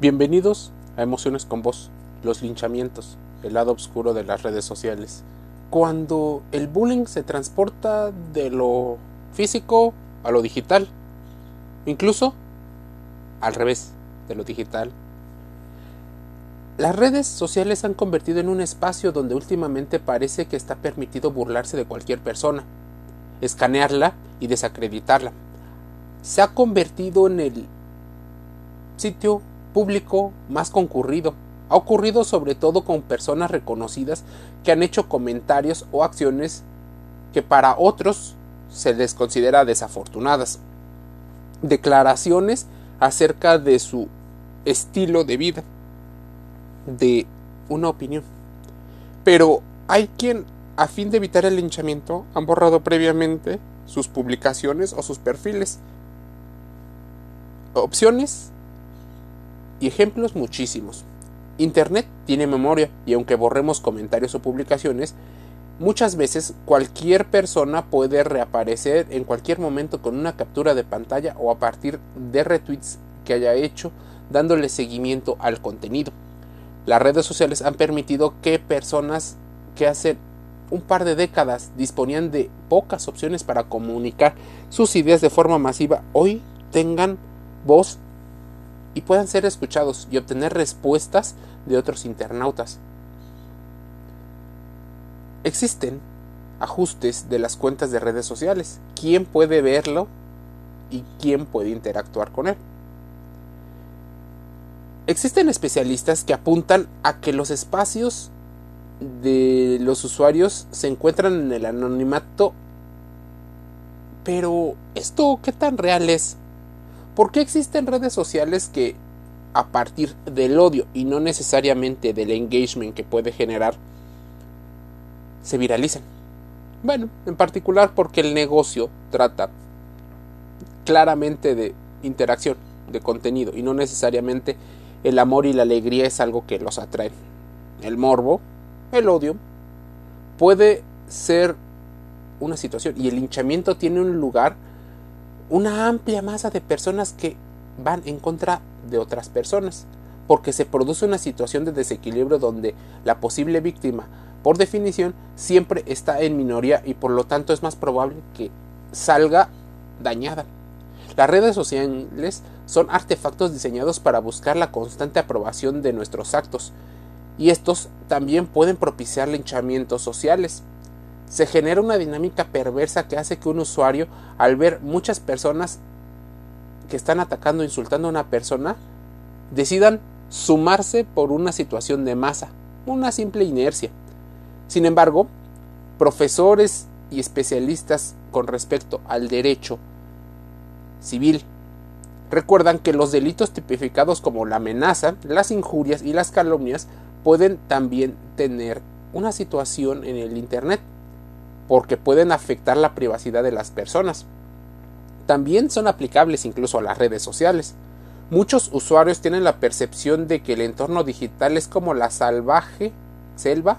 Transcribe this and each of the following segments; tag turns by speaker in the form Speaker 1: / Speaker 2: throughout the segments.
Speaker 1: Bienvenidos a Emociones con Voz, los linchamientos, el lado oscuro de las redes sociales. Cuando el bullying se transporta de lo físico a lo digital, incluso al revés, de lo digital. Las redes sociales han convertido en un espacio donde últimamente parece que está permitido burlarse de cualquier persona, escanearla y desacreditarla. Se ha convertido en el sitio público más concurrido. Ha ocurrido sobre todo con personas reconocidas que han hecho comentarios o acciones que para otros se les considera desafortunadas. Declaraciones acerca de su estilo de vida, de una opinión. Pero hay quien, a fin de evitar el linchamiento, han borrado previamente sus publicaciones o sus perfiles. Opciones y ejemplos muchísimos. Internet tiene memoria y aunque borremos comentarios o publicaciones, muchas veces cualquier persona puede reaparecer en cualquier momento con una captura de pantalla o a partir de retweets que haya hecho dándole seguimiento al contenido. Las redes sociales han permitido que personas que hace un par de décadas disponían de pocas opciones para comunicar sus ideas de forma masiva hoy tengan voz y puedan ser escuchados y obtener respuestas de otros internautas. Existen ajustes de las cuentas de redes sociales. ¿Quién puede verlo y quién puede interactuar con él? Existen especialistas que apuntan a que los espacios de los usuarios se encuentran en el anonimato. Pero, ¿esto qué tan real es? ¿Por qué existen redes sociales que a partir del odio y no necesariamente del engagement que puede generar se viralizan? Bueno, en particular porque el negocio trata claramente de interacción, de contenido y no necesariamente el amor y la alegría es algo que los atrae. El morbo, el odio, puede ser una situación y el hinchamiento tiene un lugar una amplia masa de personas que van en contra de otras personas, porque se produce una situación de desequilibrio donde la posible víctima, por definición, siempre está en minoría y por lo tanto es más probable que salga dañada. Las redes sociales son artefactos diseñados para buscar la constante aprobación de nuestros actos, y estos también pueden propiciar linchamientos sociales se genera una dinámica perversa que hace que un usuario, al ver muchas personas que están atacando, insultando a una persona, decidan sumarse por una situación de masa, una simple inercia. Sin embargo, profesores y especialistas con respecto al derecho civil recuerdan que los delitos tipificados como la amenaza, las injurias y las calumnias pueden también tener una situación en el Internet porque pueden afectar la privacidad de las personas. También son aplicables incluso a las redes sociales. Muchos usuarios tienen la percepción de que el entorno digital es como la salvaje selva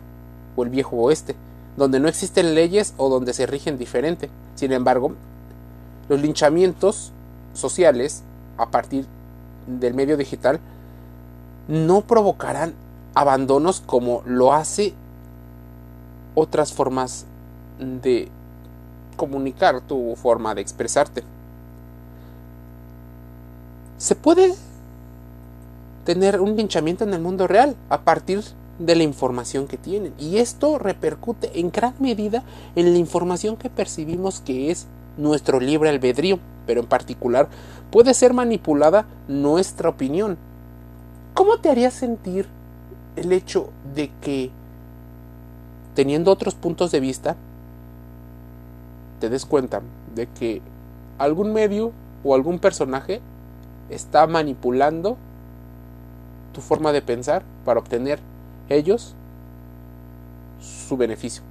Speaker 1: o el viejo oeste, donde no existen leyes o donde se rigen diferente. Sin embargo, los linchamientos sociales a partir del medio digital no provocarán abandonos como lo hace otras formas de comunicar tu forma de expresarte. Se puede tener un linchamiento en el mundo real a partir de la información que tienen. Y esto repercute en gran medida en la información que percibimos que es nuestro libre albedrío, pero en particular puede ser manipulada nuestra opinión. ¿Cómo te haría sentir el hecho de que, teniendo otros puntos de vista, te des cuenta de que algún medio o algún personaje está manipulando tu forma de pensar para obtener ellos su beneficio.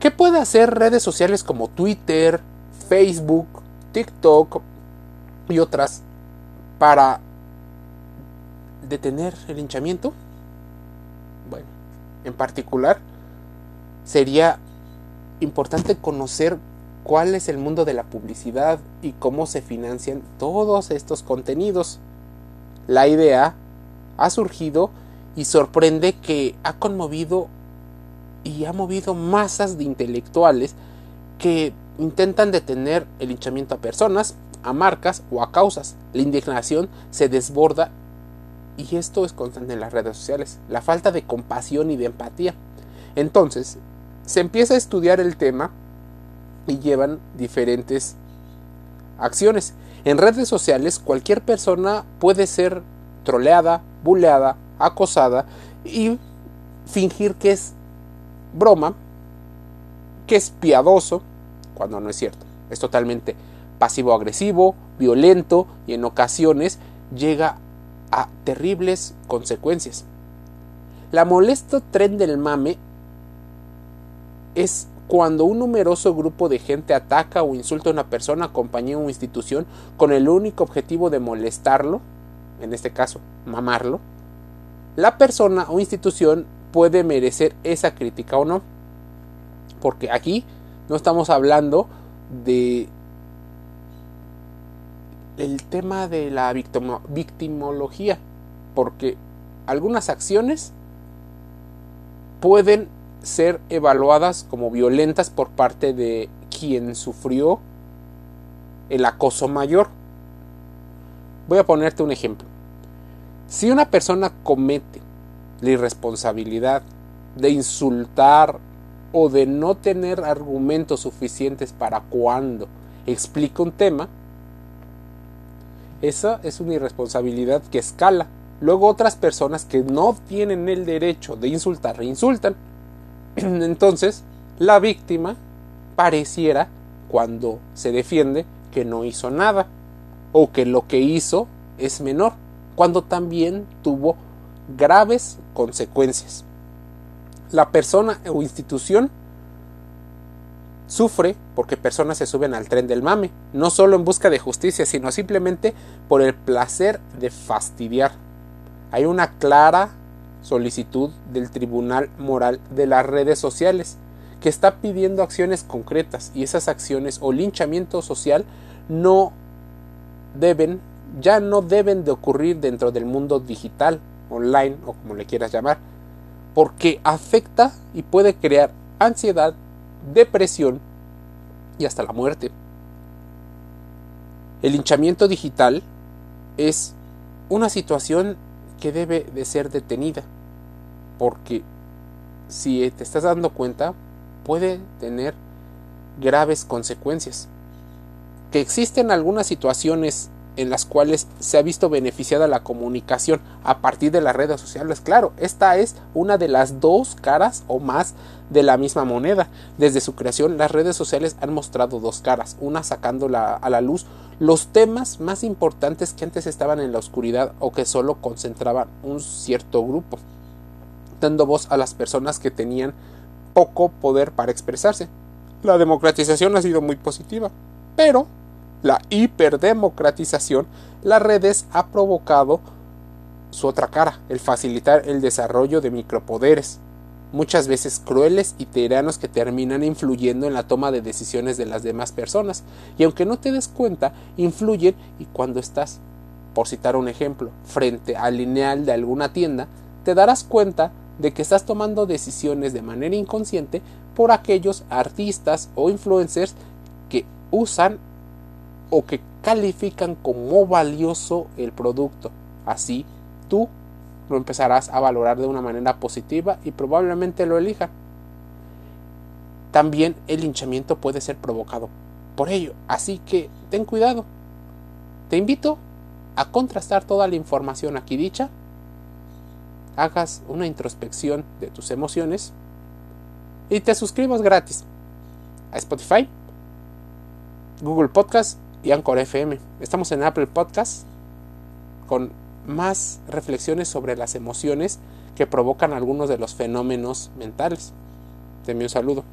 Speaker 1: ¿Qué puede hacer redes sociales como Twitter, Facebook, TikTok y otras para detener el hinchamiento? Bueno, en particular sería importante conocer cuál es el mundo de la publicidad y cómo se financian todos estos contenidos. la idea ha surgido y sorprende que ha conmovido y ha movido masas de intelectuales que intentan detener el hinchamiento a personas, a marcas o a causas. La indignación se desborda y esto es constante en las redes sociales, la falta de compasión y de empatía. Entonces, se empieza a estudiar el tema y llevan diferentes acciones. En redes sociales cualquier persona puede ser troleada, buleada, acosada y fingir que es broma, que es piadoso, cuando no es cierto. Es totalmente pasivo-agresivo, violento y en ocasiones llega a terribles consecuencias. La molesto tren del mame es cuando un numeroso grupo de gente ataca o insulta a una persona, compañía o institución con el único objetivo de molestarlo, en este caso, mamarlo, la persona o institución puede merecer esa crítica o no. Porque aquí no estamos hablando de el tema de la victimología, porque algunas acciones pueden ser evaluadas como violentas por parte de quien sufrió el acoso mayor. Voy a ponerte un ejemplo. Si una persona comete la irresponsabilidad de insultar o de no tener argumentos suficientes para cuando explica un tema, esa es una irresponsabilidad que escala. Luego otras personas que no tienen el derecho de insultar reinsultan. Entonces, la víctima pareciera cuando se defiende que no hizo nada o que lo que hizo es menor cuando también tuvo graves consecuencias. La persona o institución sufre porque personas se suben al tren del mame, no solo en busca de justicia, sino simplemente por el placer de fastidiar. Hay una clara solicitud del Tribunal Moral de las redes sociales que está pidiendo acciones concretas y esas acciones o linchamiento social no deben ya no deben de ocurrir dentro del mundo digital, online o como le quieras llamar, porque afecta y puede crear ansiedad, depresión y hasta la muerte. El hinchamiento digital es una situación que debe de ser detenida, porque si te estás dando cuenta, puede tener graves consecuencias. Que existen algunas situaciones en las cuales se ha visto beneficiada la comunicación a partir de las redes sociales. Claro, esta es una de las dos caras o más de la misma moneda. Desde su creación, las redes sociales han mostrado dos caras, una sacando a la luz los temas más importantes que antes estaban en la oscuridad o que solo concentraban un cierto grupo, dando voz a las personas que tenían poco poder para expresarse. La democratización ha sido muy positiva, pero la hiperdemocratización, las redes ha provocado su otra cara, el facilitar el desarrollo de micropoderes, muchas veces crueles y tiranos que terminan influyendo en la toma de decisiones de las demás personas. Y aunque no te des cuenta, influyen y cuando estás, por citar un ejemplo, frente al lineal de alguna tienda, te darás cuenta de que estás tomando decisiones de manera inconsciente por aquellos artistas o influencers que usan o que califican como valioso el producto. Así tú lo empezarás a valorar de una manera positiva y probablemente lo elija. También el hinchamiento puede ser provocado por ello, así que ten cuidado. Te invito a contrastar toda la información aquí dicha, hagas una introspección de tus emociones y te suscribas gratis a Spotify, Google Podcast y Anchor FM. Estamos en Apple Podcast con más reflexiones sobre las emociones que provocan algunos de los fenómenos mentales. Te envío un saludo.